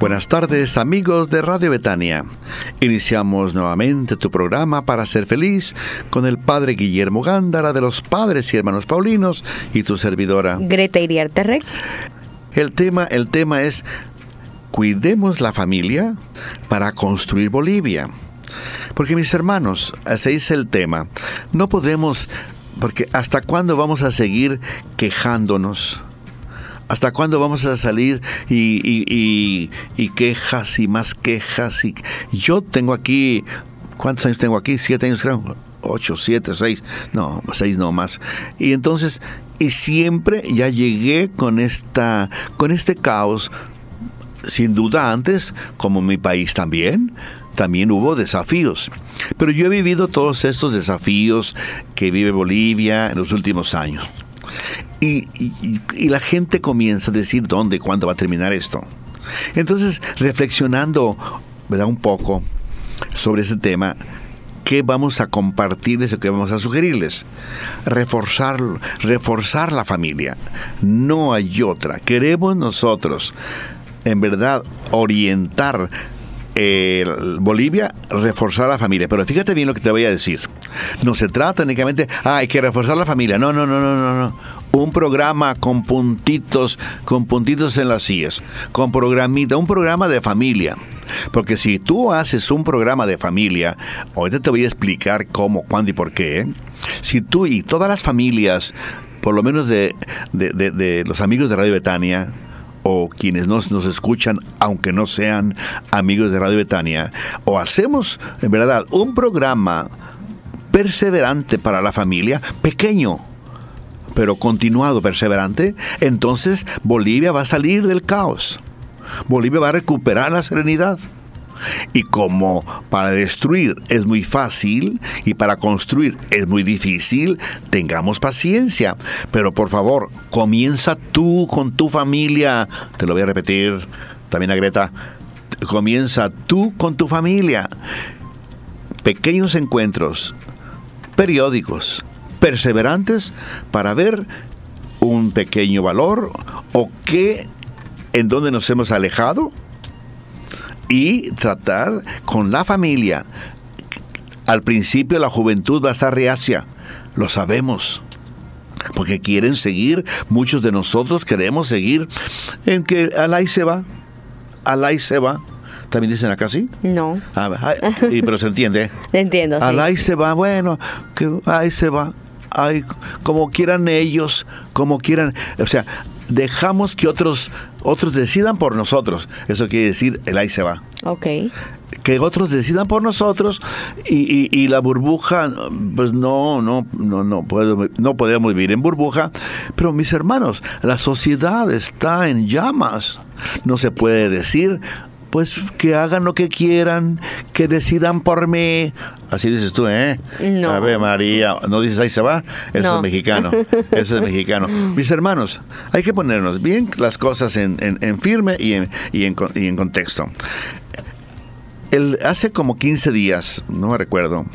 Buenas tardes amigos de Radio Betania. Iniciamos nuevamente tu programa para ser feliz con el Padre Guillermo Gándara de los Padres y Hermanos Paulinos y tu servidora Greta Iriarte El tema, el tema es cuidemos la familia para construir Bolivia. Porque mis hermanos, ese es el tema. No podemos, porque ¿hasta cuándo vamos a seguir quejándonos? ¿Hasta cuándo vamos a salir y, quejas y más quejas? Y, yo tengo aquí, ¿cuántos años tengo aquí? Siete años creo. Ocho, siete, seis, no, seis no más. Y entonces, y siempre ya llegué con esta, con este caos, sin duda antes, como mi país también, también hubo desafíos. Pero yo he vivido todos estos desafíos que vive Bolivia en los últimos años. Y, la gente comienza a decir dónde, cuándo va a terminar esto. Entonces, reflexionando ¿verdad? un poco sobre ese tema, ¿qué vamos a compartirles o qué vamos a sugerirles? Reforzar, reforzar la familia. No hay otra. Queremos nosotros, en verdad, orientar eh, Bolivia reforzar la familia. Pero fíjate bien lo que te voy a decir. No se trata únicamente, ah, hay que reforzar la familia. No, no, no, no, no, no un programa con puntitos, con puntitos en las sillas, con programita, un programa de familia. Porque si tú haces un programa de familia, ahorita te voy a explicar cómo, cuándo y por qué. Si tú y todas las familias, por lo menos de, de, los amigos de Radio Betania, o quienes nos, nos escuchan, aunque no sean amigos de Radio Betania, o hacemos en verdad un programa perseverante para la familia, pequeño, pero continuado, perseverante, entonces Bolivia va a salir del caos. Bolivia va a recuperar la serenidad. Y como para destruir es muy fácil y para construir es muy difícil, tengamos paciencia. Pero por favor, comienza tú con tu familia. Te lo voy a repetir también a Greta. Comienza tú con tu familia. Pequeños encuentros periódicos perseverantes para ver un pequeño valor o qué, en dónde nos hemos alejado y tratar con la familia. Al principio la juventud va a estar reacia, lo sabemos porque quieren seguir, muchos de nosotros queremos seguir en que Alay se va, Alay se va. ¿También dicen acá sí? No. Ah, pero se entiende. Entiendo. Sí. Alay se va, bueno, que ahí se va ay, como quieran ellos, como quieran, o sea, dejamos que otros otros decidan por nosotros. Eso quiere decir, el ahí se va. Ok. Que otros decidan por nosotros y, la burbuja, pues no, no, no, no, no podemos vivir en burbuja. Pero mis hermanos, la sociedad está en llamas. No se puede decir, pues que hagan lo que quieran, que decidan por mí. Así dices tú, ¿eh? No. A ver, María, ¿no dices ahí se va? Eso es mexicano, eso es mexicano. Mis hermanos, hay que ponernos bien las cosas en, firme y en, y, en, contexto. El, hace como 15 días, no me recuerdo,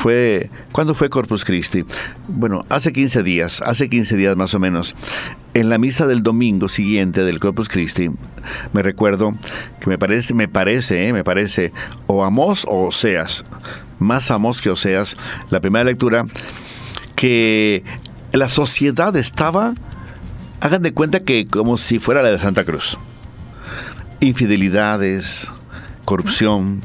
fue, ¿cuándo fue Corpus Christi? Bueno, hace 15 días, hace 15 días más o menos, en la misa del domingo siguiente del Corpus Christi, me recuerdo que me parece, me parece, eh, me parece, o Amós o Oseas, más Amós que Oseas, la primera lectura, que la sociedad estaba, hagan de cuenta que como si fuera la de Santa Cruz. Infidelidades, corrupción,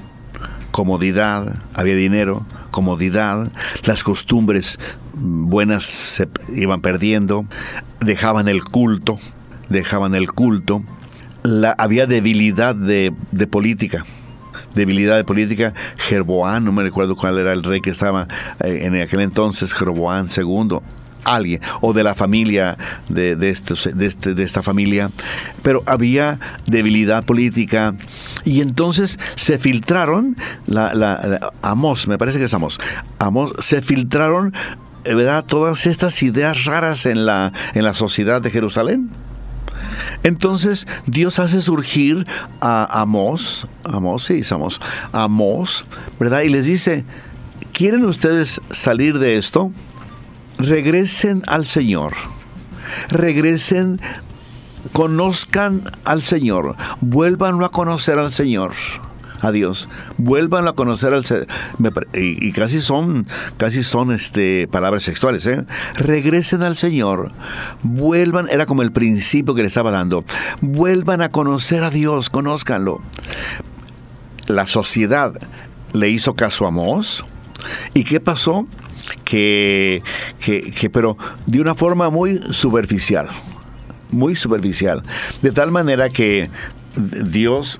comodidad, había dinero, comodidad, las costumbres buenas se iban perdiendo, dejaban el culto, dejaban el culto, la, había debilidad de, política debilidad de política. Jerboán, no me recuerdo cuál era el rey que estaba eh, en aquel entonces, Jerboán II, alguien, o de la familia de, de, estos, de, este, de esta familia, pero había debilidad política y entonces se filtraron, la, la, Amos, me parece que es Amos, Amos, se filtraron ¿verdad? Todas estas ideas raras en la, en la sociedad de Jerusalén. Entonces Dios hace surgir a Amós, Amós, sí, Amós, Amós, ¿verdad? Y les dice, ¿quieren ustedes salir de esto? Regresen al Señor, regresen, conozcan al Señor, vuelvan a conocer al Señor a Dios. Vuelvan a conocer al y, y, casi son casi son este palabras sexuales, ¿eh? Regresen al Señor. Vuelvan, era como el principio que le estaba dando. Vuelvan a conocer a Dios, conózcanlo. La sociedad le hizo caso a Mos. ¿Y qué pasó? Que, que, que, pero de una forma muy superficial, muy superficial, de tal manera que Dios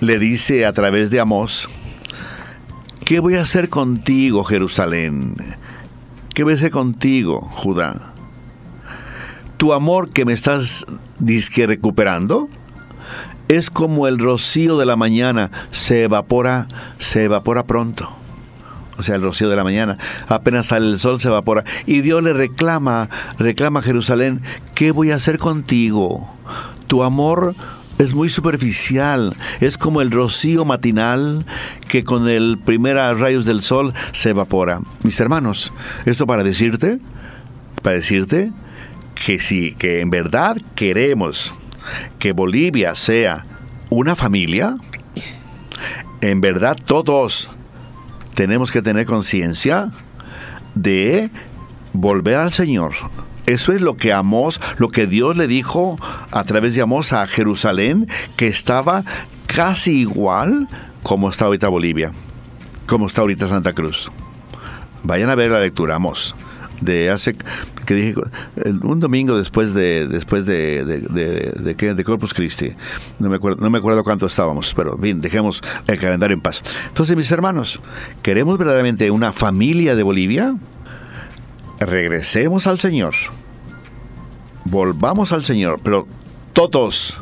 le dice a través de Amós, ¿qué voy a hacer contigo, Jerusalén? ¿Qué voy a hacer contigo, Judá? Tu amor que me estás disque recuperando es como el rocío de la mañana, se evapora, se evapora pronto. O sea, el rocío de la mañana, apenas sale el sol se evapora. Y Dios le reclama, reclama a Jerusalén, ¿qué voy a hacer contigo? Tu amor es muy superficial, es como el rocío matinal que con el primer rayos del sol se evapora. Mis hermanos, esto para decirte, para decirte que si que en verdad queremos que Bolivia sea una familia, en verdad todos tenemos que tener conciencia de volver al Señor, eso es lo que Amós, lo que Dios le dijo a través de Amós a Jerusalén, que estaba casi igual como está ahorita Bolivia, como está ahorita Santa Cruz. Vayan a ver la lectura, Amós, de hace que dije un domingo después de después de de, de, Corpus Christi. No me acuerdo no me acuerdo cuánto estábamos pero bien dejemos el calendario en paz. Entonces mis hermanos queremos verdaderamente una familia de Bolivia regresemos al Señor. Volvamos al Señor, pero todos.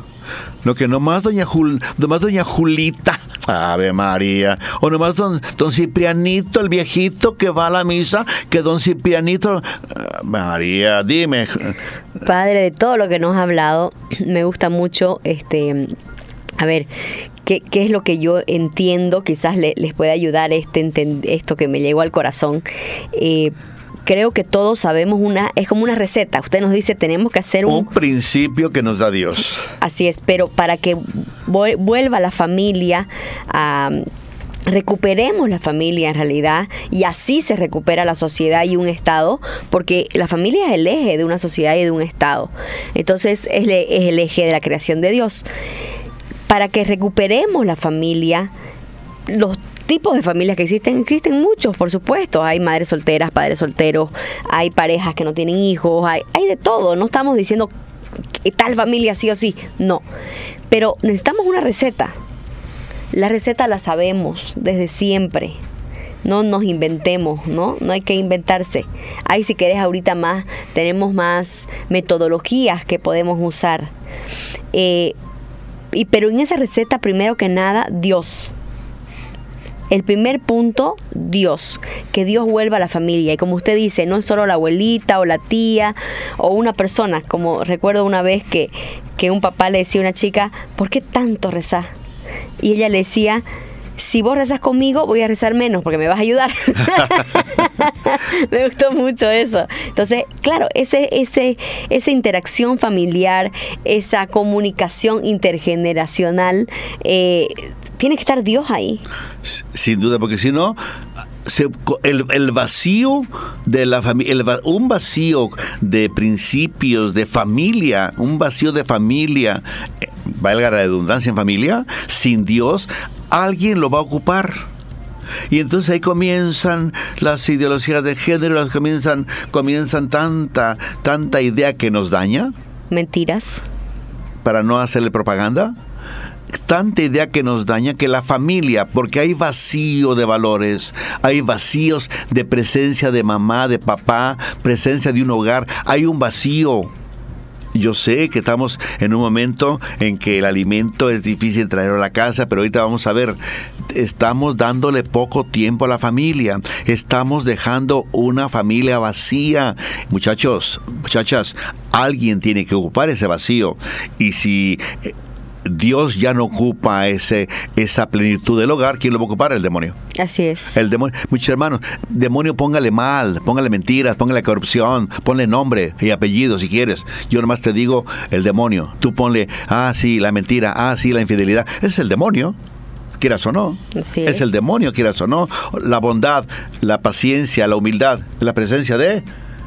Lo que nomás doña, Jul, nomás doña Julita, Ave María, o nomás don, don Ciprianito, el viejito que va a la misa, que don Ciprianito, ah, María, dime. Padre, de todo lo que nos ha hablado, me gusta mucho, este, a ver, ¿Qué, ¿Qué, es lo que yo entiendo? Quizás les pueda ayudar este, esto que me llegó al corazón. Eh, creo que todos sabemos una, es como una receta. Usted nos dice, tenemos que hacer un... Un principio que nos da Dios. Así es, pero para que vuelva la familia a recuperemos la familia en realidad y así se recupera la sociedad y un Estado, porque la familia es el eje de una sociedad y de un Estado. Entonces es, es el eje de la creación de Dios. Para que recuperemos la familia, los tipos de familias que existen, existen muchos, por supuesto. Hay madres solteras, padres solteros, hay parejas que no tienen hijos, hay, hay de todo. No estamos diciendo que tal familia sí o sí, no. Pero necesitamos una receta. La receta la sabemos desde siempre. No nos inventemos, ¿no? No hay que inventarse. Ahí si querés ahorita más, tenemos más metodologías que podemos usar. Eh, y, pero en esa receta, primero que nada, Dios. El primer punto, Dios, que Dios vuelva a la familia. Y como usted dice, no es solo la abuelita o la tía o una persona, como recuerdo una vez que, que un papá le decía a una chica, ¿por qué tanto rezar? Y ella le decía, si vos rezas conmigo, voy a rezar menos porque me vas a ayudar. me gustó mucho eso. Entonces, claro, ese, ese, esa interacción familiar, esa comunicación intergeneracional, eh, tiene que estar Dios ahí. Sin duda, porque si no, el, vacío de la familia, un vacío de principios, de familia, un vacío de familia, eh, valga la redundancia en familia, sin Dios, alguien lo va a ocupar. Y entonces ahí comienzan las ideologías de género, comienzan, comienzan tanta, tanta idea que nos daña. Mentiras. Para no hacerle propaganda tanta idea que nos daña que la familia, porque hay vacío de valores, hay vacíos de presencia de mamá, de papá, presencia de un hogar, hay un vacío. Yo sé que estamos en un momento en que el alimento es difícil traerlo a la casa, pero ahorita vamos a ver, estamos dándole poco tiempo a la familia, estamos dejando una familia vacía. Muchachos, muchachas, alguien tiene que ocupar ese vacío. Y si eh, Dios ya no ocupa ese, esa plenitud del hogar, ¿quién lo va a ocupar? El demonio. Así es. El demonio. Muchos hermanos, demonio póngale mal, póngale mentiras, póngale corrupción, ponle nombre y apellido si quieres. Yo nomás te digo el demonio. Tú ponle, ah, sí, la mentira, ah, sí, la infidelidad. es el demonio quieras o no. Así es. es. el demonio, quieras o no. La bondad, la paciencia, la humildad, la presencia de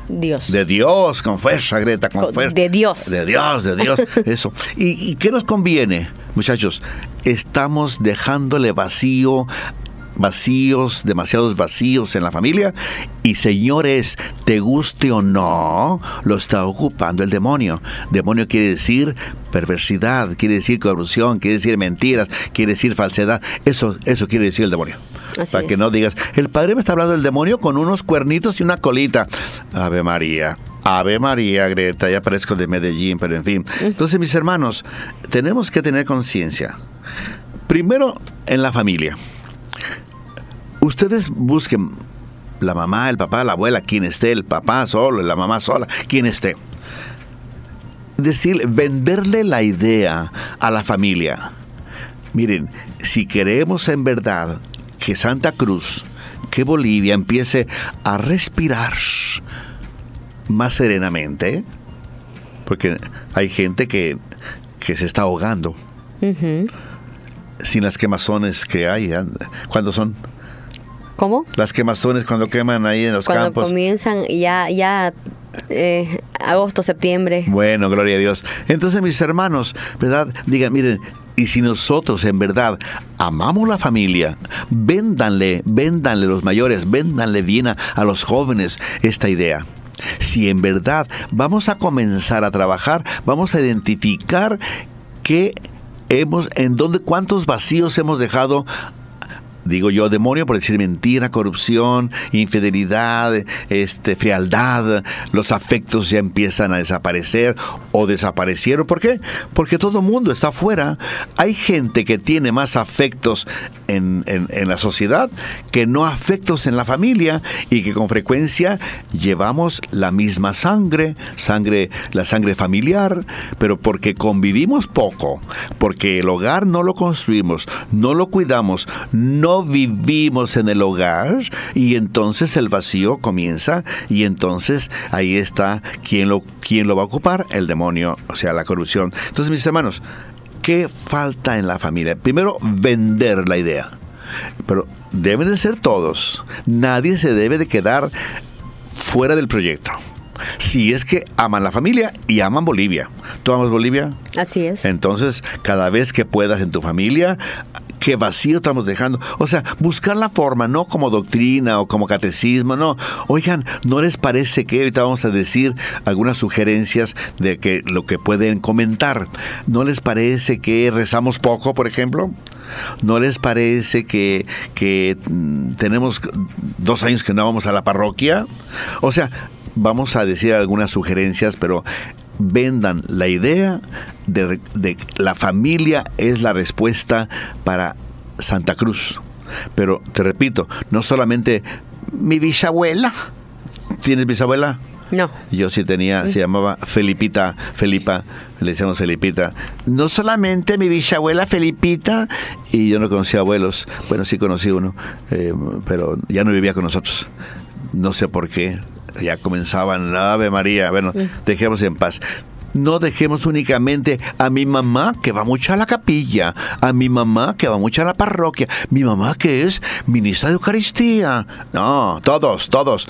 Dios. de Dios, con fuerza, Greta, con Con- fuerza. de Dios. De Dios, de Dios, eso. ¿Y, y qué nos conviene, muchachos? Estamos dejándole vacío vacíos, demasiados vacíos en la familia y señores, te guste o no, lo está ocupando el demonio. Demonio quiere decir perversidad, quiere decir corrupción, quiere decir mentiras, quiere decir falsedad. Eso, eso quiere decir el demonio. Así Para que no digas, el padre me está hablando del demonio con unos cuernitos y una colita. Ave María. Ave María, Greta, ya parezco de Medellín, pero en fin. Entonces, mis hermanos, tenemos que tener conciencia. Primero, en la familia. Ustedes busquen la mamá, el papá, la abuela, quien esté, el papá solo, la mamá sola, quien esté. Decir, venderle la idea a la familia. Miren, si queremos en verdad que Santa Cruz, que Bolivia empiece a respirar más serenamente, porque hay gente que, que se está ahogando sin las quemazones que hay. ¿eh? ¿Cuándo son? ¿Cómo? Las quemazones cuando queman ahí en los Cuando campos. comienzan ya, ya eh, agosto, septiembre. Bueno, gloria a Dios. Entonces, mis hermanos, ¿verdad? Digan, miren, y si nosotros en verdad amamos la familia, véndanle, véndanle los mayores, véndanle bien a, a los jóvenes esta idea. Si en verdad vamos a comenzar a trabajar, vamos a identificar qué hemos, en dónde, cuántos vacíos hemos dejado digo yo, demonio por decir mentira, corrupción, infidelidad, este, frialdad, los afectos ya empiezan a desaparecer o desaparecieron. ¿Por qué? Porque todo mundo está afuera. Hay gente que tiene más afectos en, en- en la sociedad que no afectos en la familia y que con frecuencia llevamos la misma sangre, sangre, la sangre familiar, pero porque convivimos poco, porque el hogar no lo construimos, no lo cuidamos, no vivimos en el hogar y entonces el vacío comienza y entonces ahí está quién lo quién lo va a ocupar el demonio, o sea, la corrupción. Entonces, mis hermanos, ¿qué falta en la familia? Primero, vender la idea. Pero deben de ser todos. Nadie se debe de quedar fuera del proyecto. Si es que aman la familia y aman Bolivia. ¿Tú amas Bolivia? Así es. Entonces, cada vez que puedas en tu familia, qué vacío estamos dejando. O sea, buscar la forma, no como doctrina o como catecismo, no. Oigan, ¿no les parece que ahorita vamos a decir algunas sugerencias de que lo que pueden comentar? ¿No les parece que rezamos poco, por ejemplo? ¿No les parece que, que mm, tenemos dos años que no vamos a la parroquia? O sea, vamos a decir algunas sugerencias, pero vendan la idea de, de la familia es la respuesta para Santa Cruz. Pero te repito, no solamente mi bisabuela. ¿Tienes bisabuela? No. Yo sí tenía, se llamaba Felipita, Felipa, le decíamos Felipita. No solamente mi bisabuela Felipita, y yo no conocía abuelos, bueno, sí conocí uno, eh, pero ya no vivía con nosotros. No sé por qué, ya comenzaban, Ave María, bueno, dejemos en paz. No dejemos únicamente a mi mamá que va mucho a la capilla, a mi mamá que va mucho a la parroquia, mi mamá que es ministra de Eucaristía. No, todos, todos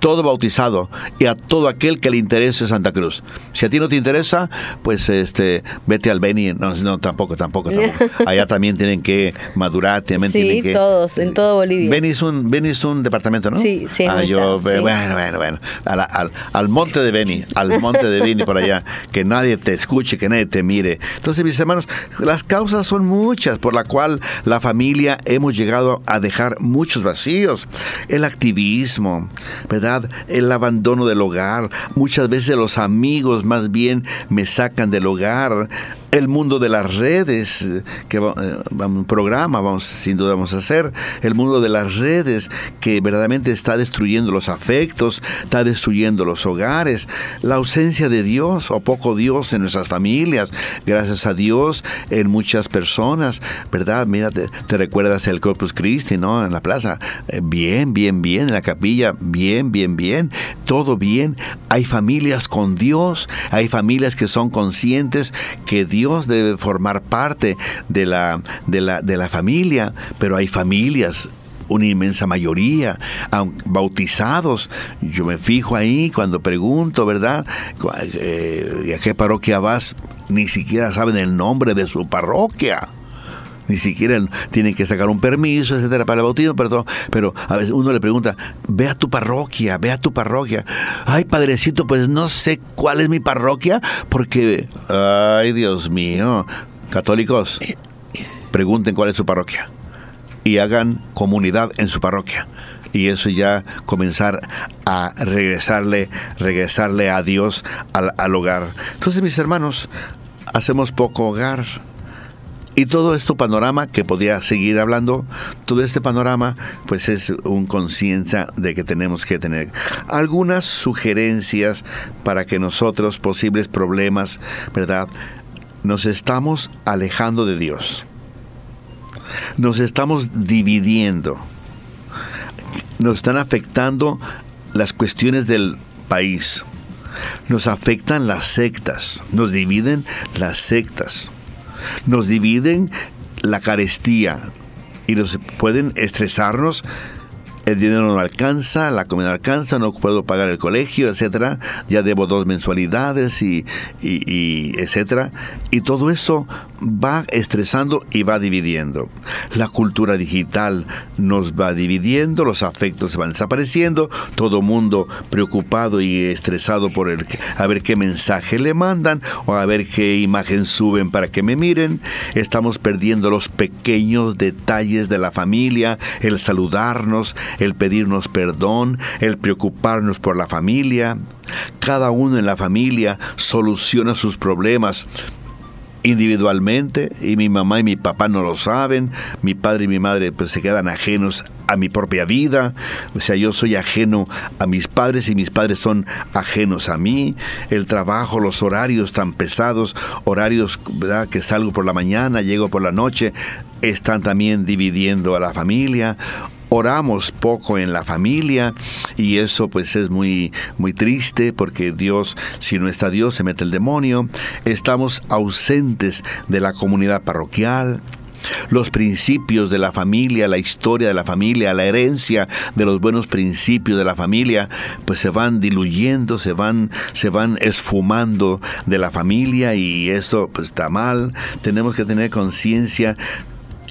todo bautizado y a todo aquel que le interese Santa Cruz. Si a ti no te interesa, pues este vete al Beni. No, no tampoco, tampoco, tampoco. Allá también tienen que madurar, también Sí, tienen que... todos, en todo Bolivia. Beni es un, Beni es un departamento, ¿no? Sí, sí, Ah, yo, sí. bueno, bueno, bueno. A la- al, al monte de Beni, al monte de Beni por allá. Que nadie te escuche, que nadie te mire. Entonces, mis hermanos, las causas son muchas por la cual la familia hemos llegado a dejar muchos vacíos. El activismo, ¿verdad? El abandono del hogar. Muchas veces los amigos más bien me sacan del hogar el mundo de las redes, que eh, un programa vamos, sin duda vamos a hacer, el mundo de las redes que verdaderamente está destruyendo los afectos, está destruyendo los hogares, la ausencia de Dios o poco Dios en nuestras familias, gracias a Dios en muchas personas, ¿verdad? Mira, te, recuerdas el Corpus Christi, ¿no? En la plaza, eh, bien, bien, bien, en la capilla, bien, bien, bien, todo bien, hay familias con Dios, hay familias que son conscientes que Dios debe formar parte de la, de la, de la familia, pero hay familias una inmensa mayoría, bautizados. Yo me fijo ahí cuando pregunto, ¿verdad? Eh, ¿A qué parroquia vas? Ni siquiera saben el nombre de su parroquia ni siquiera tienen que sacar un permiso, etcétera, para el bautismo, pero, pero a veces uno le pregunta, ve a tu parroquia, ve a tu parroquia. Ay, padrecito, pues no sé cuál es mi parroquia, porque, ay, Dios mío, católicos, pregunten cuál es su parroquia y hagan comunidad en su parroquia y eso ya comenzar a regresarle, regresarle a Dios al, al, hogar. Entonces, mis hermanos, hacemos poco hogar, y todo este panorama que podía seguir hablando, todo este panorama pues es un conciencia de que tenemos que tener algunas sugerencias para que nosotros posibles problemas, ¿verdad? Nos estamos alejando de Dios. Nos estamos dividiendo. Nos están afectando las cuestiones del país. Nos afectan las sectas. Nos dividen las sectas nos dividen la carestía y nos pueden estresarnos el dinero no alcanza, la comida no alcanza, no puedo pagar el colegio, etcétera, ya debo dos mensualidades y, y, etcétera. Y todo eso va estresando y va dividiendo. La cultura digital nos va dividiendo, los afectos van desapareciendo, todo mundo preocupado y estresado por el a ver qué mensaje le mandan o a ver qué imagen suben para que me miren. Estamos perdiendo los pequeños detalles de la familia, el saludarnos, el pedirnos perdón, el preocuparnos por la familia. Cada uno en la familia soluciona sus problemas individualmente y mi mamá y mi papá no lo saben, mi padre y mi madre pues se quedan ajenos a mi propia vida, o sea, yo soy ajeno a mis padres y mis padres son ajenos a mí, el trabajo, los horarios tan pesados, horarios ¿verdad? que salgo por la mañana, llego por la noche, están también dividiendo a la familia, oramos poco en la familia y eso pues es muy muy triste porque Dios si no está Dios se mete el demonio estamos ausentes de la comunidad parroquial los principios de la familia, la historia de la familia, la herencia de los buenos principios de la familia, pues se van diluyendo, se van, se van esfumando de la familia y eso pues está mal. Tenemos que tener conciencia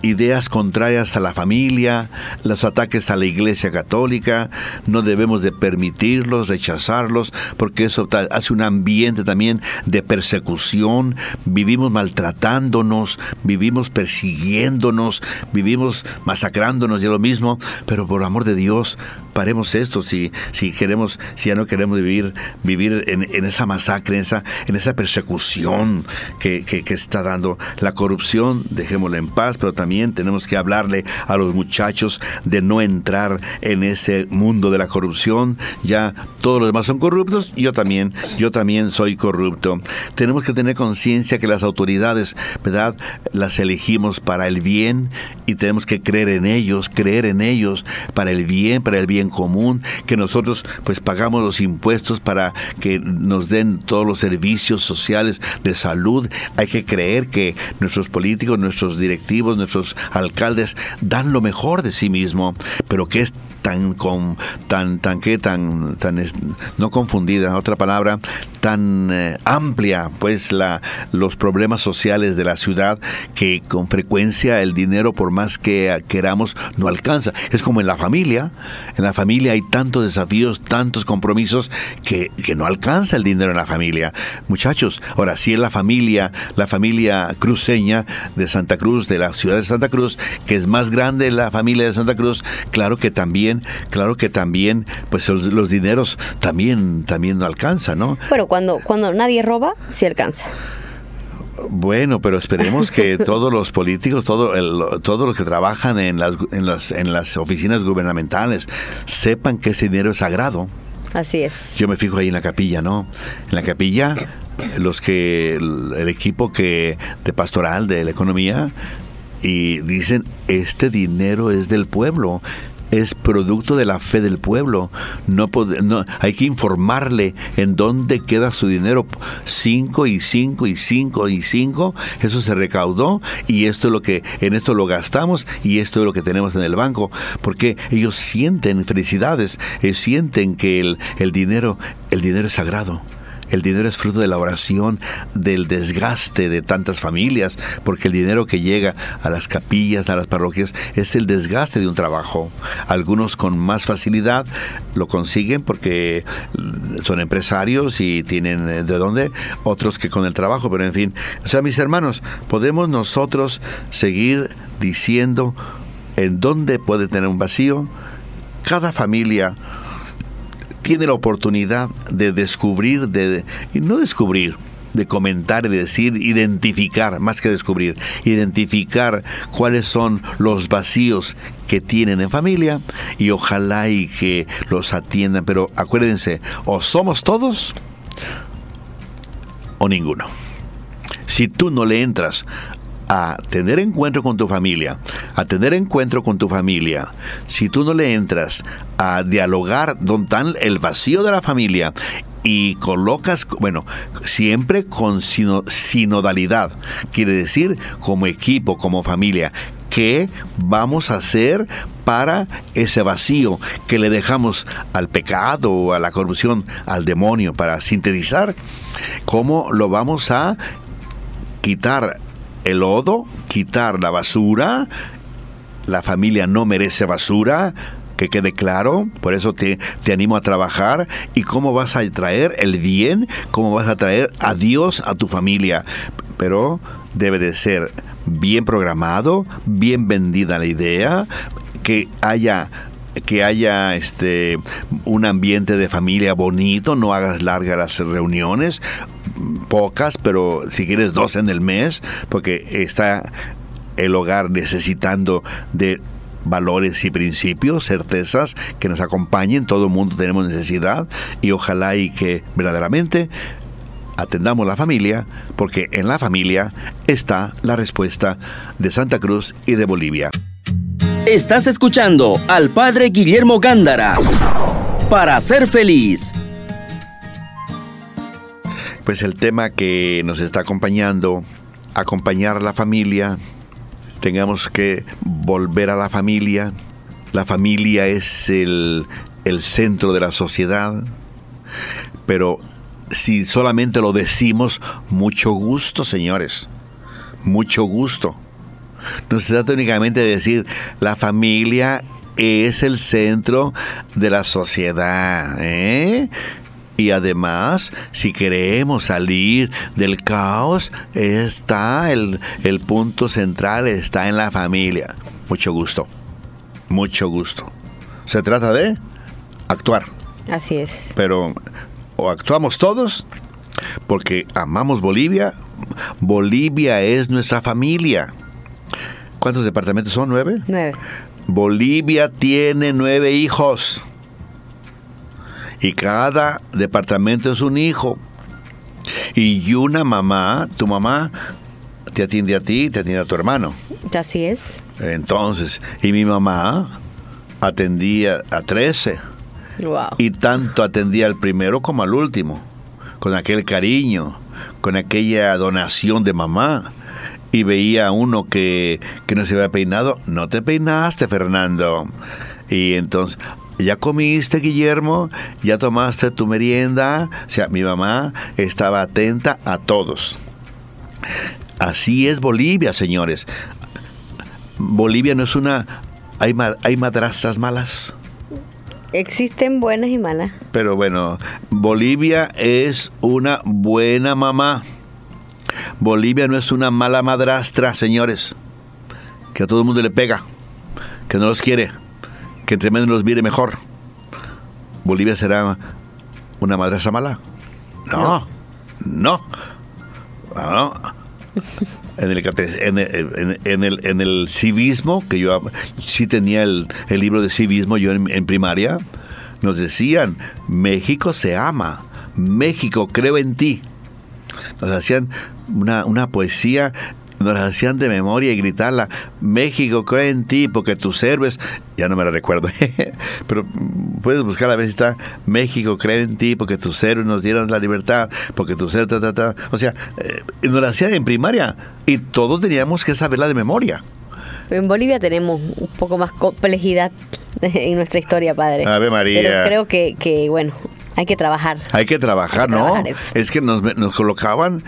ideas contrarias a la familia, los ataques a la Iglesia Católica, no debemos de permitirlos, rechazarlos, porque eso hace un ambiente también de persecución, vivimos maltratándonos, vivimos persiguiéndonos, vivimos masacrándonos y lo mismo, pero por amor de Dios, paremos esto si, si queremos, si ya no queremos vivir, vivir en, esa masacre, en esa, en esa persecución que, que, que está dando la corrupción, dejémosla en paz, pero también tenemos que hablarle a los muchachos de no entrar en ese mundo de la corrupción. Ya todos los demás son corruptos, yo también, yo también soy corrupto. Tenemos que tener conciencia que las autoridades, ¿verdad? Las elegimos para el bien y tenemos que creer en ellos, creer en ellos para el bien, para el bien común, que nosotros pues pagamos los impuestos para que nos den todos los servicios sociales de salud. Hay que creer que nuestros políticos, nuestros directivos, nuestros alcaldes dan lo mejor de sí mismo, pero que es tan con tan tan que tan tan no confundida otra palabra tan eh, amplia pues la los problemas sociales de la ciudad que con frecuencia el dinero por más que queramos no alcanza. Es como en la familia en la familia hay tantos desafíos tantos compromisos que, que no alcanza el dinero en la familia. Muchachos ahora si es la familia la familia cruceña de Santa Cruz de la ciudad de Santa Cruz que es más grande la familia de Santa Cruz claro que también claro que también, pues los, los dineros también, también no alcanzan, ¿no? Bueno, cuando, cuando nadie roba, sí alcanza. Bueno, pero esperemos que todos los políticos, todo el- todos los que trabajan en las, en, las, en las oficinas gubernamentales sepan que ese dinero es sagrado. Así es. Yo me fijo ahí en la capilla, ¿no? En la capilla, los que el, el equipo que de pastoral de la economía y dicen este dinero es del pueblo. Es producto de la fe del pueblo. No, no hay que informarle en dónde queda su dinero. Cinco y cinco y cinco y cinco. Eso se recaudó y esto es lo que en esto lo gastamos y esto es lo que tenemos en el banco. Porque ellos sienten felicidades, eh, sienten que el, el dinero el dinero es sagrado. El dinero es fruto de la oración, del desgaste de tantas familias, porque el dinero que llega a las capillas, a las parroquias, es el desgaste de un trabajo. Algunos con más facilidad lo consiguen porque son empresarios y tienen eh, de dónde, otros que con el trabajo, pero en fin. O sea, mis hermanos, podemos nosotros seguir diciendo en dónde puede tener un vacío. Cada familia tiene la oportunidad de descubrir, de, no descubrir, de comentar y de decir, identificar, más que descubrir, identificar cuáles son los vacíos que tienen en familia y ojalá y que los atiendan. Pero acuérdense, o somos todos o ninguno. Si tú no le entras a tener encuentro con tu familia, a tener encuentro con tu familia, si tú no le entras a dialogar donde está el vacío de la familia y colocas, bueno, siempre con sino- sinodalidad, quiere decir como equipo, como familia, ¿qué vamos a hacer para ese vacío que le dejamos al pecado, a la corrupción, al demonio, para sintetizar? ¿Cómo lo vamos a quitar el lodo, quitar la basura. La familia no merece basura, que quede claro. Por eso te, te animo a trabajar. ¿Y cómo vas a traer el bien? ¿Cómo vas a traer a Dios a tu familia? Pero debe de ser bien programado, bien vendida la idea, que haya que haya este un ambiente de familia bonito, no hagas largas las reuniones, pocas, pero si quieres dos en el mes, porque está el hogar necesitando de valores y principios, certezas que nos acompañen, todo el mundo tenemos necesidad y ojalá y que verdaderamente atendamos la familia, porque en la familia está la respuesta de Santa Cruz y de Bolivia. Estás escuchando al Padre Guillermo Gándara. Para ser feliz. Pues el tema que nos está acompañando, acompañar a la familia, tengamos que volver a la familia. La familia es el, el centro de la sociedad, pero si solamente lo decimos, mucho gusto, señores, mucho gusto. No se trata únicamente de decir la familia es el centro de la sociedad, ¿eh? Y además, si queremos salir del caos, está el, el punto central, está en la familia. Mucho gusto, mucho gusto. Se trata de actuar, Así es. pero o actuamos todos porque amamos Bolivia. Bolivia es nuestra familia. ¿Cuántos departamentos son? ¿Nueve? Nueve. Bolivia tiene nueve hijos. Y cada departamento es un hijo. Y una mamá, tu mamá, te atiende a ti, te atiende a tu hermano. Así es. Entonces, y mi mamá atendía a 13. Wow. Y tanto atendía al primero como al último. Con aquel cariño, con aquella donación de mamá. Y veía a uno que, que no se había peinado. No te peinaste, Fernando. Y entonces, ¿ya comiste, Guillermo? ¿Ya tomaste tu merienda? O sea, mi mamá estaba atenta a todos. Así es Bolivia, señores. Bolivia no es una... Hay, ma- hay madrastras malas. Existen buenas y malas. Pero bueno, Bolivia es una buena mamá. Bolivia no es una mala madrastra, señores. Que a todo el mundo le pega. Que no los quiere. Que entre menos los mire mejor. Bolivia será una madraza mala. No, no. no. En el, en, el, en, el, en el civismo, que yo sí tenía el, el libro de civismo yo en, en primaria, nos decían, México se ama, México creo en ti. Nos hacían una, una poesía nos las hacían de memoria y gritarla, México cree en ti porque tus héroes, ya no me la recuerdo, pero puedes buscar a ver si está, México cree en ti porque tus héroes nos dieron la libertad, porque tus héroes, ta, ta, ta. o sea, eh, nos la hacían en primaria y todos teníamos que saberla de memoria. En Bolivia tenemos un poco más complejidad en nuestra historia, padre. Ave María. Pero creo que, que bueno, hay que trabajar. Hay que trabajar, Hay que ¿no? trabajar es que nos, nos colocaban,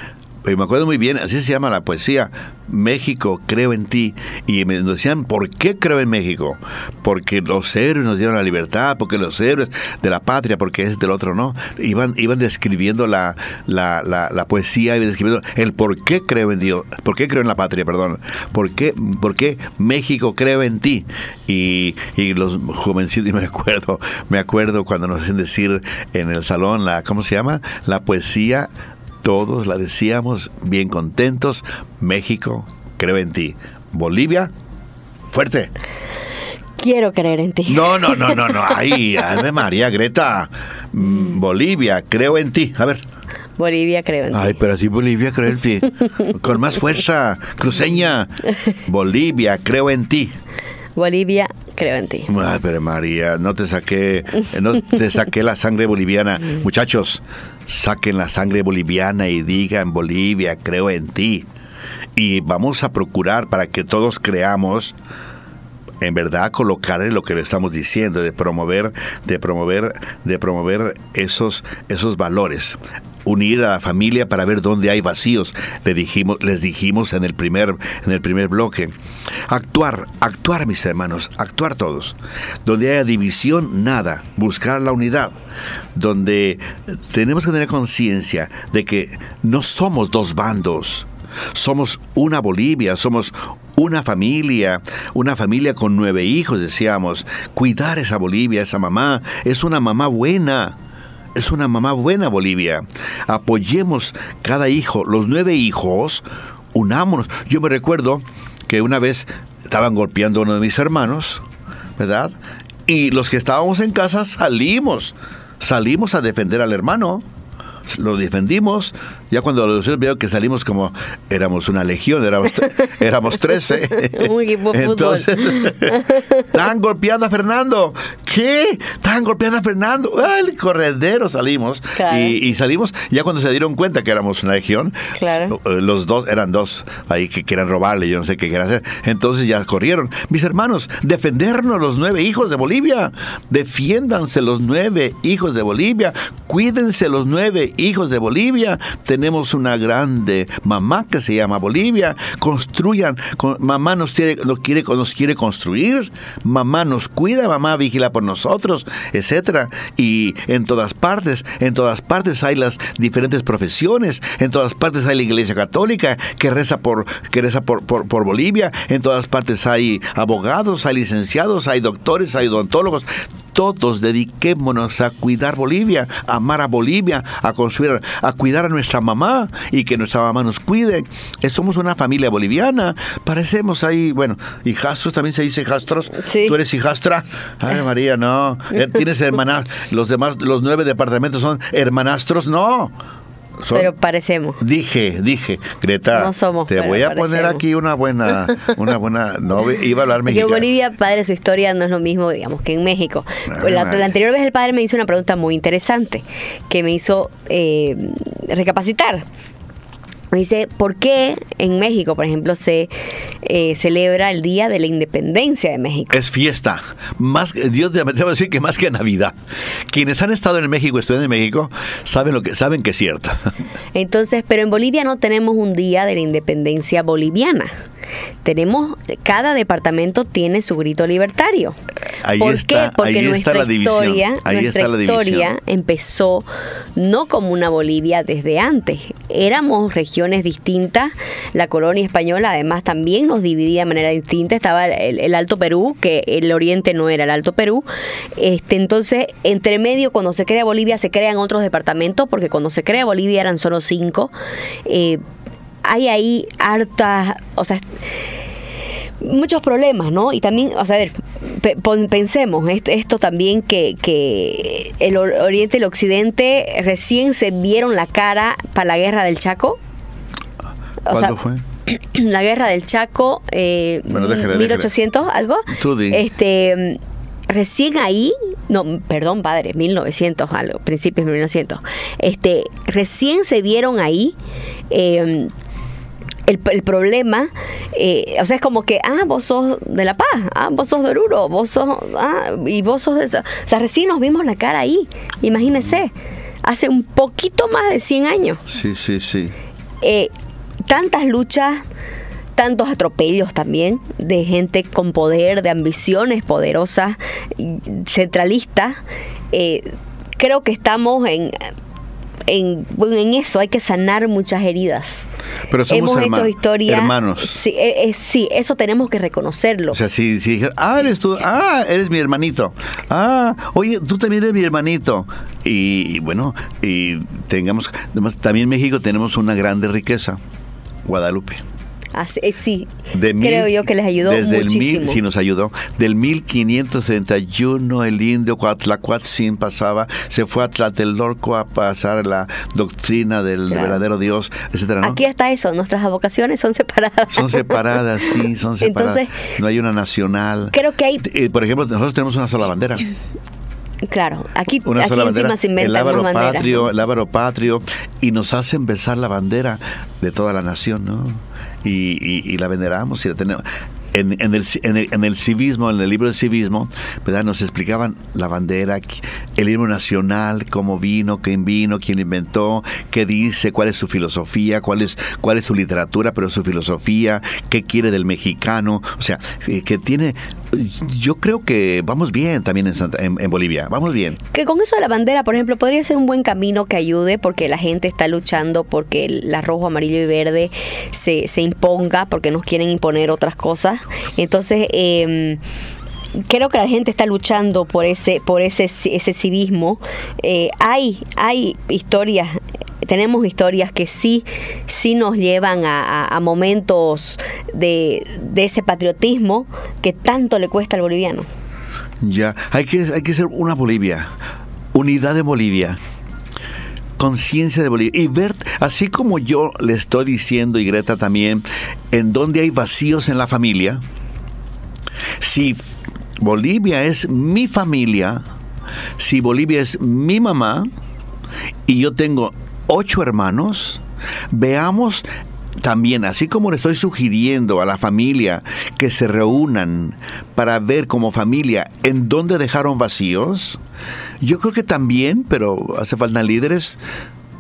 y me acuerdo muy bien, así se llama la poesía, México, creo en ti. Y me decían, ¿por qué creo en México? Porque los héroes nos dieron la libertad, porque los héroes de la patria, porque es del otro, ¿no? Iban, iban describiendo la, la, la, poesía, iban describiendo el por qué creo en Dios, por qué creo en la patria, perdón, por qué, por qué México creo en ti. Y, y los jovencitos, y me acuerdo, me acuerdo cuando nos hacían decir en el salón, la, ¿cómo se llama? La poesía todos la decíamos bien contentos. México, creo en ti. Bolivia, fuerte. Quiero creer en ti. No, no, no, no, no. Ahí, Ave María, Greta. Mm, Bolivia, creo en ti. A ver. Bolivia creo en ti. Ay, pero así Bolivia, creo en ti. Con más fuerza, cruceña. Bolivia, creo en ti. Bolivia creo en ti. Ay, pero María, no te saqué, no te saqué la sangre boliviana. Muchachos, saquen la sangre boliviana y digan Bolivia, creo en ti. Y vamos a procurar para que todos creamos en verdad colocar en lo que le estamos diciendo, de promover, de promover, de promover esos, esos valores. Unir a la familia para ver dónde hay vacíos, le dijimos, les dijimos en el primer, en el primer bloque. Actuar, actuar, mis hermanos, actuar todos. Donde haya división, nada. Buscar la unidad. Donde tenemos que tener conciencia de que no somos dos bandos. Somos una Bolivia, somos una familia, una familia con nueve hijos, decíamos. Cuidar esa Bolivia, esa mamá, es una mamá buena. Es una mamá buena Bolivia. Apoyemos cada hijo, los nueve hijos, unámonos. Yo me recuerdo que una vez estaban golpeando a uno de mis hermanos, ¿verdad? Y los que estábamos en casa salimos, salimos a defender al hermano. Lo defendimos. Ya cuando los veo que salimos como éramos una legión, éramos, éramos 13. Un equipo de. Entonces, estaban golpeando a Fernando. ¿Qué? Estaban golpeando a Fernando. ¡Ay, el corredero salimos. Claro. Y, y salimos, ya cuando se dieron cuenta que éramos una legión, Claro. eh, los dos, eran dos ahí que querían robarle, yo no sé qué querían hacer. Entonces ya corrieron. Mis hermanos, defendernos los nueve hijos de Bolivia. Defiéndanse los nueve hijos de Bolivia. Cuídense los nueve hijos de Bolivia. Tenemos una grande mamá que se llama Bolivia. Construyan. con- mamá nos quiere, nos quiere, nos quiere construir. Mamá nos cuida. Mamá vigila por nosotros, etcétera. Y en todas partes, en todas partes hay las diferentes profesiones. En todas partes hay la Iglesia Católica que reza por, que reza por, por, por Bolivia. En todas partes hay abogados, hay licenciados, hay doctores, hay odontólogos. Todos dediquémonos a cuidar Bolivia, a amar a Bolivia, a construir, a cuidar a nuestra mamá y que nuestra mamá nos cuide. Eh, Somos una familia boliviana. Parecemos ahí, bueno, hijastros también se dice hijastros. Sí. Tú eres hijastra. Ay, María, no. Eh, Tienes hermanas. Los demás, los nueve departamentos son hermanastros. No. Son- Pero parecemos. Dije, dije, Greta, No somos, te voy a poner aquí una buena, una buena, no iba a hablar Que mexicano. Bolivia, padre, su historia no es lo mismo, digamos, que en México. Ay, la, la anterior vez el padre me hizo una pregunta muy interesante que me hizo eh, recapacitar. Me dice, ¿por qué en México, por ejemplo, se eh, celebra el Día de la Independencia de México? Es fiesta. Más, Dios te atrevo a decir que más que Navidad. Quienes han estado en México, estudian en México, saben lo que saben que es cierto. Entonces, pero en Bolivia no tenemos un día de la independencia boliviana. Tenemos, cada departamento tiene su grito libertario. Ahí ¿Por está- qué? Porque ahí está nuestra la historia, Ahí nuestra está la división. historia empezó no como una Bolivia desde antes. Éramos regiones distintas. La colonia española además también nos dividía de manera distinta. Estaba el, el Alto Perú, que el oriente no era el Alto Perú. Este, entonces, entre medio, cuando se crea Bolivia, se crean otros departamentos, porque cuando se crea Bolivia eran solo cinco. Eh, hay ahí hartas, o sea, muchos problemas, ¿no? Y también, o sea, a ver, pe- pensemos, esto, esto también que, que el or- Oriente y el Occidente recién se vieron la cara para la guerra del Chaco. O sea, ¿Cuándo fue? la guerra del Chaco, eh, Bueno, déjele. 1800, algo. Di. Este, recién ahí, no, perdón, padre, 1900, algo, principios de 1900. Este, recién se vieron ahí. eh, el, el problema, eh, o sea, es como que, ah, vos sos de La Paz, ah, vos sos de Oruro, vos sos, ah, y vos sos de... O sea, recién nos vimos la cara ahí, imagínense, hace un poquito más de 100 años Sí, sí, sí. eh, tantas luchas, tantos atropellos también de gente con poder, de ambiciones poderosas, centralistas. eh, creo que estamos en, en, bueno, en eso, hay que sanar muchas heridas. Pero somos Hemos hecho historia. hermanos. Sí, eh, eh, sí, eso tenemos que reconocerlo. O sea, si, si ah, eres tú, ah, eres mi hermanito. Ah, oye, tú también eres mi hermanito. Y, y bueno, y tengamos, además, también en México tenemos una grande riqueza, Guadalupe. Así- eh, sí, De mil- creo yo que les ayudó desde El muchísimo. mil, sí, nos ayudó. Del 1571 el indio Coatlacuatzin pasaba, se fue a Tlatelolco a pasar la doctrina del Claro. verdadero Dios, etcétera, ¿no? Aquí está eso, nuestras vocaciones son separadas. Son separadas, sí, son separadas. Entonces, no hay una nacional. creo que hay Eh, por ejemplo, nosotros tenemos una sola bandera. Claro, aquí, Una aquí encima se el inventan más banderas. patrio, el lábaro patrio, y nos hacen besar la bandera de toda la nación, ¿no? Y, y- y la veneramos y la tenemos. En, en el, en, el, en el civismo, en el libro del civismo, ¿verdad? nos explicaban la bandera, el himno nacional, cómo vino, quién vino, quién inventó, qué dice, cuál es su filosofía, cuál es, cuál es su literatura, pero su filosofía, qué quiere del mexicano. O sea, eh, que tiene. Yo creo que vamos bien también en, Santa- en- en Bolivia, vamos bien. Que con eso de la bandera, por ejemplo, podría ser un buen camino que ayude porque la gente está luchando porque el la rojo, amarillo y verde se, se imponga, porque nos quieren imponer otras cosas. Entonces, eh, creo que la gente está luchando por ese, por ese, ese civismo. Eh, hay, hay historias, tenemos historias que sí, sí nos llevan a, a- a momentos de, de ese patriotismo que tanto le cuesta al boliviano. Ya, hay que, hay que ser una Bolivia, unidad de Bolivia, conciencia de Bolivia y ver, así como yo le estoy diciendo y Greta también, en donde hay vacíos en la familia, si Bolivia es mi familia, si Bolivia es mi mamá y yo tengo ocho hermanos, veamos también, así como le estoy sugiriendo a la familia que se reúnan para ver como familia en dónde dejaron vacíos, yo creo que también, pero hace falta líderes,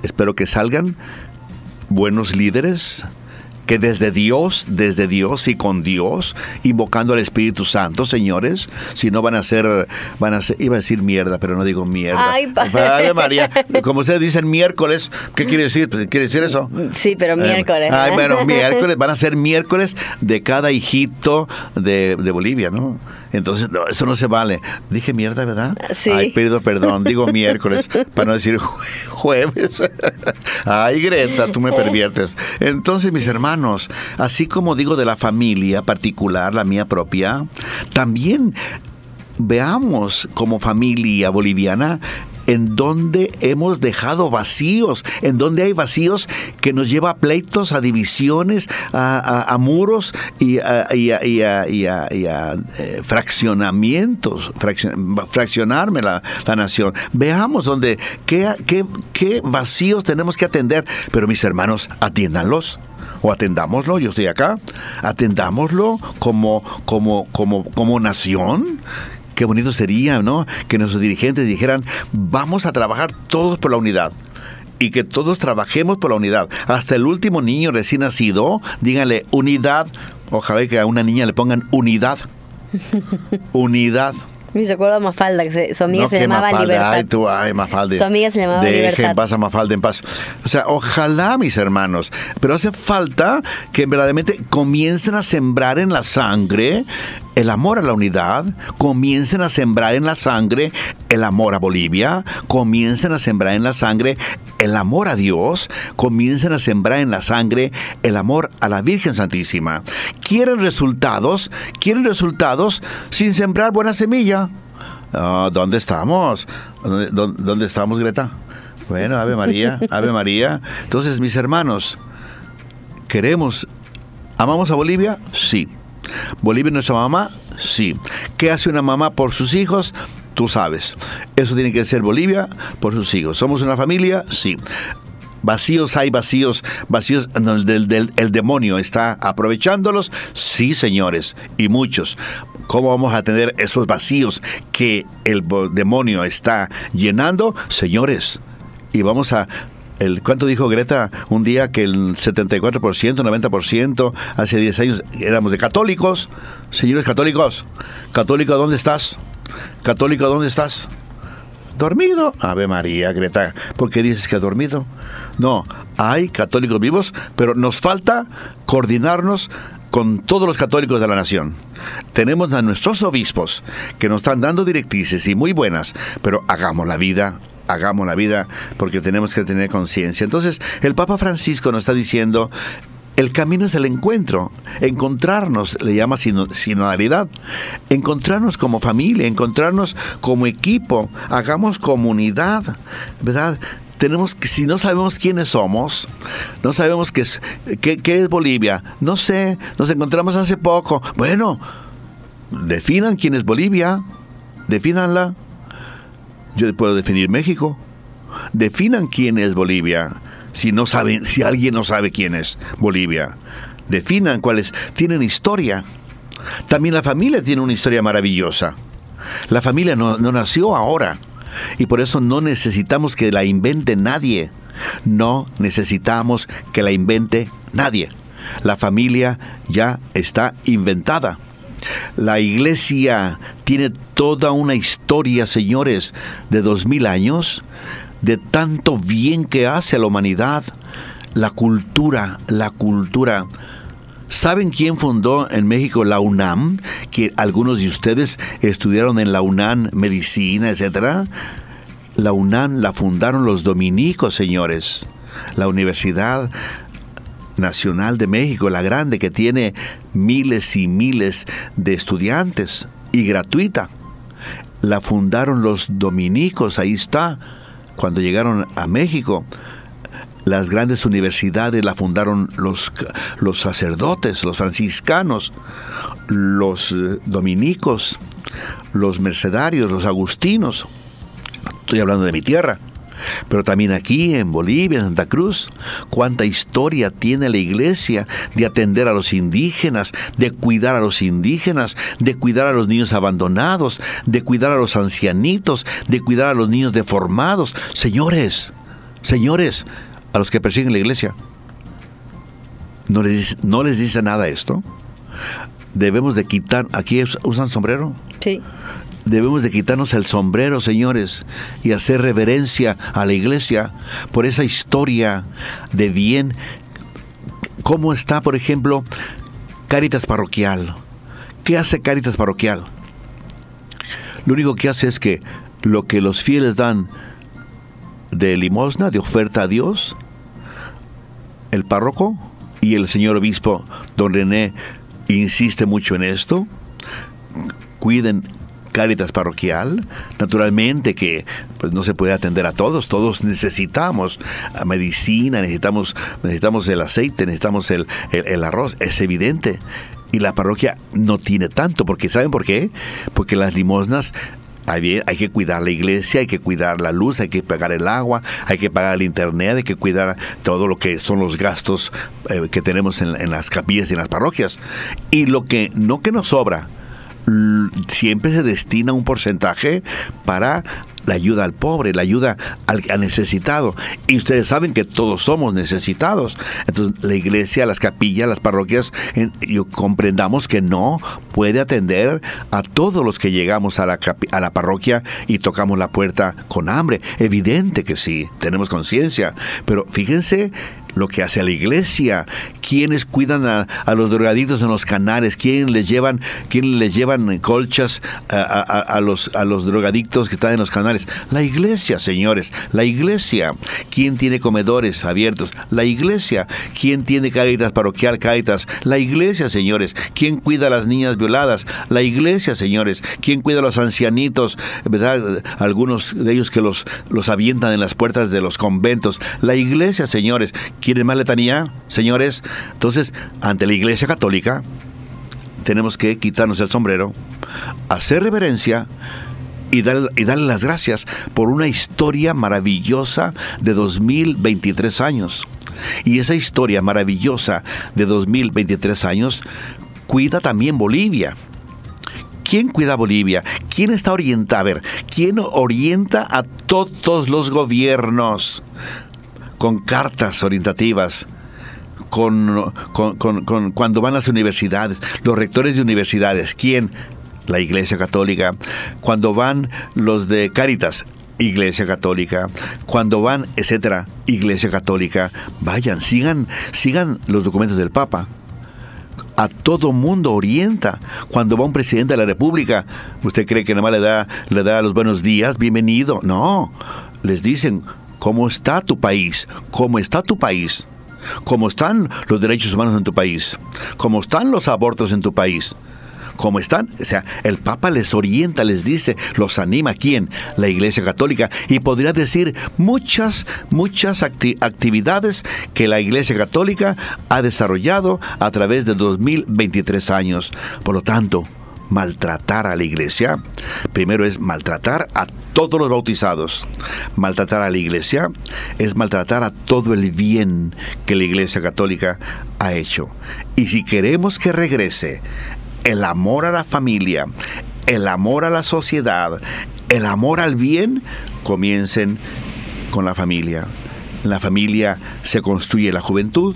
espero que salgan buenos líderes que desde Dios, desde Dios y con Dios, invocando al Espíritu Santo, señores, si no van a ser, van a ser, iba a decir mierda, pero no digo mierda. Ay, pa- Ave María, como ustedes dicen miércoles, ¿qué quiere decir? Pues, ¿Quiere decir eso? Sí, pero miércoles. Eh, ay, bueno, miércoles, van a ser miércoles de cada hijito de, de Bolivia, ¿no? Entonces, no, eso no se vale. Dije mierda, ¿verdad? Sí. Ay, pido perdón, digo miércoles, para no decir jue- jueves. Ay, Greta, tú me perviertes. Entonces, mis hermanos, así como digo de la familia particular, la mía propia, también veamos como familia boliviana en donde hemos dejado vacíos, en donde hay vacíos que nos lleva a pleitos, a divisiones, a, muros y a, y a- y y eh, fraccionamientos, fraccion- fraccionarme la, la nación. Veamos donde qué, qué, qué vacíos tenemos que atender, pero mis hermanos, atiéndanlos o atendámoslo, yo estoy acá, atendámoslo como, como, como, como nación. Qué bonito sería, ¿no? Que nuestros dirigentes dijeran, vamos a trabajar todos por la unidad. Y que todos trabajemos por la unidad. Hasta el último niño recién nacido, díganle unidad. Ojalá que a una niña le pongan unidad. unidad. Me acuerdo de Mafalda, que su amiga No, se llamaba Mafalda, Libertad. Ay, tú, ay, Mafalda. Su amiga se llamaba Deje Libertad. en paz a Mafalda, en paz. O sea, ojalá, mis hermanos, pero hace falta que verdaderamente comiencen a sembrar en la sangre el amor a la unidad, comiencen a sembrar en la sangre el amor a Bolivia, comiencen a sembrar en la sangre el amor a Dios, comiencen a sembrar en la sangre el amor a la Virgen Santísima. ¿Quieren resultados? ¿Quieren resultados sin sembrar buena semilla? Ah, ¿Dónde estamos? ¿Dónde, dónde- dónde estamos, Greta? Bueno, Ave María, Ave María. Entonces, mis hermanos, ¿queremos, amamos a Bolivia? Sí. ¿Bolivia es nuestra mamá? Sí. ¿Qué hace una mamá por sus hijos? Tú sabes. Eso tiene que ser Bolivia por sus hijos. ¿Somos una familia? Sí. Vacíos hay vacíos, vacíos el, el demonio está aprovechándolos. Sí, señores, y muchos. ¿Cómo vamos a tener esos vacíos que el demonio está llenando? Señores, y vamos a... ¿Cuánto dijo Greta un día que el 74%, 90% hace 10 años éramos de católicos? Señores católicos, católico, ¿dónde estás? Católico, ¿dónde estás? ¿Dormido? Ave María, Greta, ¿por qué dices que ha dormido? No, hay católicos vivos, pero nos falta coordinarnos con todos los católicos de la nación. Tenemos a nuestros obispos que nos están dando directrices y muy buenas, pero hagamos la vida, hagamos la vida porque tenemos que tener conciencia. Entonces, el Papa Francisco nos está diciendo, el camino es el encuentro, encontrarnos, le llama sino- sinodalidad, encontrarnos como familia, encontrarnos como equipo, hagamos comunidad, ¿verdad? Tenemos que, si no sabemos quiénes somos, no sabemos qué es, qué, qué es Bolivia, no sé, nos encontramos hace poco, bueno, definan quién es Bolivia, defínanla, yo puedo definir México, definan quién es Bolivia. Si no saben, si alguien no sabe quién es Bolivia, definan cuáles tienen historia. También la familia tiene una historia maravillosa. La familia no, no nació ahora y por eso no necesitamos que la invente nadie. No necesitamos que la invente nadie. La familia ya está inventada. La iglesia tiene toda una historia, señores, de dos mil años, de tanto bien que hace a la humanidad. La cultura, la cultura. ¿Saben quién fundó en México la UNAM? Que algunos de ustedes estudiaron en la UNAM medicina, etcétera. La UNAM la fundaron los dominicos, señores. La Universidad Nacional de México, la grande, que tiene miles y miles de estudiantes y gratuita. La fundaron los dominicos, ahí está, cuando llegaron a México. Las grandes universidades la fundaron los, los sacerdotes, los franciscanos, los eh, dominicos, los mercedarios, los agustinos. Estoy hablando de mi tierra. Pero también aquí en Bolivia, en Santa Cruz, cuánta historia tiene la iglesia de atender a los indígenas, de cuidar a los indígenas, de cuidar a los niños abandonados, de cuidar a los ancianitos, de cuidar a los niños deformados. Señores, señores, a los que persiguen la iglesia, ¿no les, dice- no les dice nada esto? Debemos de quitar, aquí usan sombrero, Sí. Debemos de quitarnos el sombrero, señores, y hacer reverencia a la iglesia por esa historia de bien. ¿Cómo está, por ejemplo, Cáritas Parroquial? ¿Qué hace Cáritas Parroquial? Lo único que hace es que lo que los fieles dan de limosna, de oferta a Dios, el párroco y el señor obispo, don René, insiste mucho en esto, cuiden Cáritas parroquial, naturalmente que pues no se puede atender a todos, todos necesitamos medicina, necesitamos, necesitamos el aceite, necesitamos el, el- arroz, es evidente. Y la parroquia no tiene tanto, porque ¿saben por qué? Porque las limosnas hay, hay que cuidar la iglesia, hay que cuidar la luz, hay que pagar el agua, hay que pagar el internet, hay que cuidar todo lo que son los gastos eh, que tenemos en, las capillas y en las parroquias. Y lo que no que nos sobra, siempre se destina un porcentaje para la ayuda al pobre, la ayuda al, necesitado. Y ustedes saben que todos somos necesitados. Entonces, la iglesia, las capillas, las parroquias, yo comprendamos que no puede atender a todos los que llegamos a la, a la parroquia y tocamos la puerta con hambre. Evidente que sí, tenemos conciencia. Pero fíjense lo que hace la iglesia, quienes cuidan a, los drogadictos en los canales, quién les llevan, les llevan colchas a, los, a los drogadictos que están en los canales. La iglesia, señores, la iglesia. ¿Quién tiene comedores abiertos? La iglesia. ¿Quién tiene cáritas parroquial, cáritas? La iglesia, señores. ¿Quién cuida a las niñas violadas? La iglesia, señores. ¿Quién cuida a los ancianitos? ¿Verdad? Algunos de ellos que los, los avientan en las puertas de los conventos. La iglesia, señores. ¿Quieren más letanía, señores? Entonces, ante la Iglesia Católica, tenemos que quitarnos el sombrero, hacer reverencia y, y darle las gracias por una historia maravillosa de 2023 años. Y esa historia maravillosa de 2023 años cuida también Bolivia. ¿Quién cuida Bolivia? ¿Quién está orientado? A ver, ¿quién orienta a todos los gobiernos? Con cartas orientativas, con, cuando van las universidades, los rectores de universidades, ¿quién? La Iglesia Católica. Cuando van los de Cáritas, Iglesia Católica, cuando van, etcétera, Iglesia Católica, vayan, sigan, sigan los documentos del Papa. A todo mundo orienta. Cuando va un presidente de la República, ¿usted cree que nada más le da, le da los buenos días? Bienvenido. No. Les dicen, ¿Cómo está tu país? ¿Cómo está tu país? ¿Cómo están los derechos humanos en tu país? ¿Cómo están los abortos en tu país? ¿Cómo están? O sea, el Papa les orienta, les dice, los anima. ¿Quién? La Iglesia Católica. Y podría decir muchas, muchas actividades que la Iglesia Católica ha desarrollado a través de 2023 años. Por lo tanto, maltratar a la iglesia, primero es maltratar a todos los bautizados. Maltratar a la iglesia es maltratar a todo el bien que la iglesia católica ha hecho. Y si queremos que regrese el amor a la familia, el amor a la sociedad, el amor al bien, comiencen con la familia. En la familia se construye la juventud,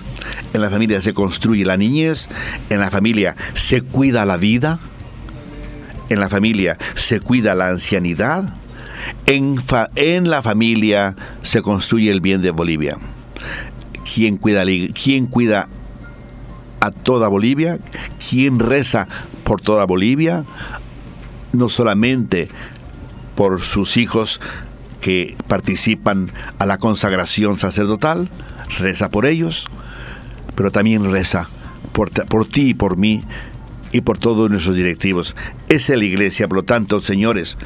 en la familia se construye la niñez, en la familia se cuida la vida, en la familia se cuida la ancianidad, en, en la familia se construye el bien de Bolivia. ¿Quién cuida, ¿Quién cuida a toda Bolivia? ¿Quién reza por toda Bolivia? No solamente por sus hijos que participan a la consagración sacerdotal, reza por ellos, pero también reza por, por ti y por mí y por todos nuestros directivos. Esa es la iglesia, por lo tanto, señores,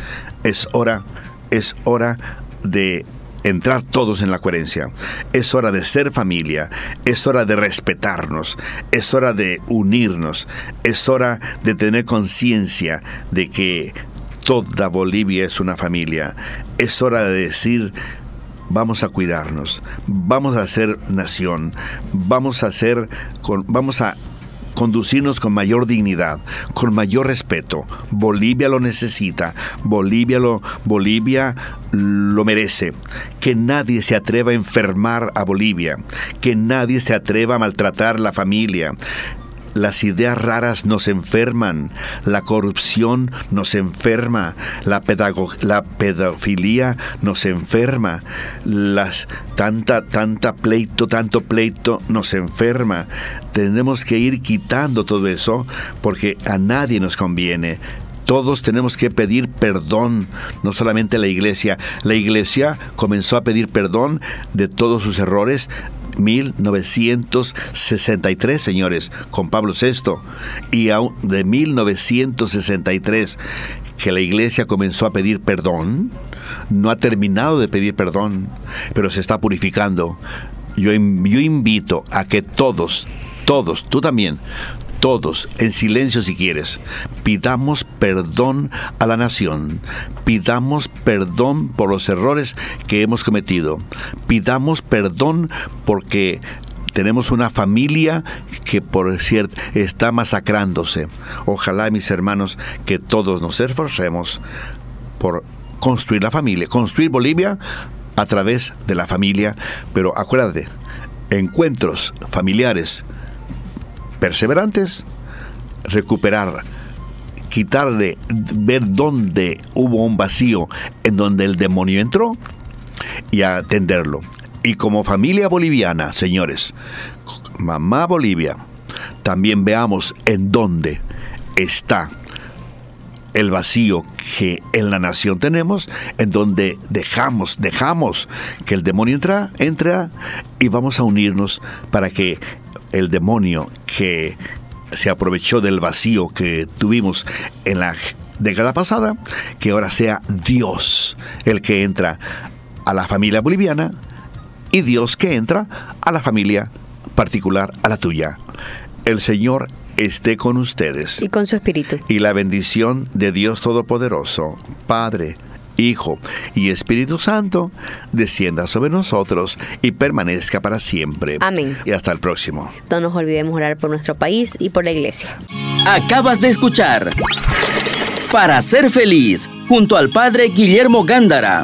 es hora, es hora de entrar todos en la coherencia. Es hora de ser familia, es hora de respetarnos, es hora de unirnos, es hora de tener conciencia de que toda Bolivia es una familia. Es hora de decir, vamos a cuidarnos, vamos a ser nación, vamos a ser, vamos a conducirnos con mayor dignidad, con mayor respeto. Bolivia lo necesita, Bolivia lo, Bolivia lo merece. Que nadie se atreva a enfermar a Bolivia, que nadie se atreva a maltratar la familia, las ideas raras nos enferman, la corrupción nos enferma, la, la pedofilia nos enferma, las tanta tanta pleito, tanto pleito nos enferma. Tenemos que ir quitando todo eso porque a nadie nos conviene todos tenemos que pedir perdón, no solamente la iglesia. La iglesia comenzó a pedir perdón de todos sus errores 1963, señores, con Pablo VI, y de 1963 que la iglesia comenzó a pedir perdón, no ha terminado de pedir perdón, pero se está purificando. Yo, yo invito a que todos, todos, tú también, todos, en silencio si quieres, pidamos perdón a la nación, pidamos perdón por los errores que hemos cometido, pidamos perdón porque tenemos una familia que por cierto está masacrándose. Ojalá, mis hermanos, que todos nos esforcemos por construir la familia, construir Bolivia a través de la familia, pero acuérdate, encuentros familiares perseverantes, recuperar, quitarle, ver dónde hubo un vacío en donde el demonio entró y atenderlo. Y como familia boliviana, señores, mamá Bolivia, también veamos en dónde está el vacío que en la nación tenemos, en donde dejamos, dejamos que el demonio entra, entra y vamos a unirnos para que el demonio que se aprovechó del vacío que tuvimos en la década pasada, que ahora sea Dios el que entra a la familia boliviana y Dios que entra a la familia particular, a la tuya. El Señor esté con ustedes. Y con su espíritu. Y la bendición de Dios Todopoderoso, Padre, Hijo y Espíritu Santo, descienda sobre nosotros y permanezca para siempre. Amén. Y hasta el próximo. No nos olvidemos orar por nuestro país y por la iglesia. Acabas de escuchar Para ser feliz, junto al Padre Guillermo Gándara.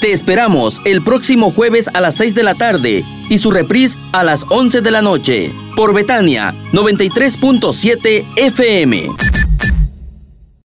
Te esperamos el próximo jueves a las 6 de la tarde y su reprise a las 11 de la noche por Betania 93.7 FM.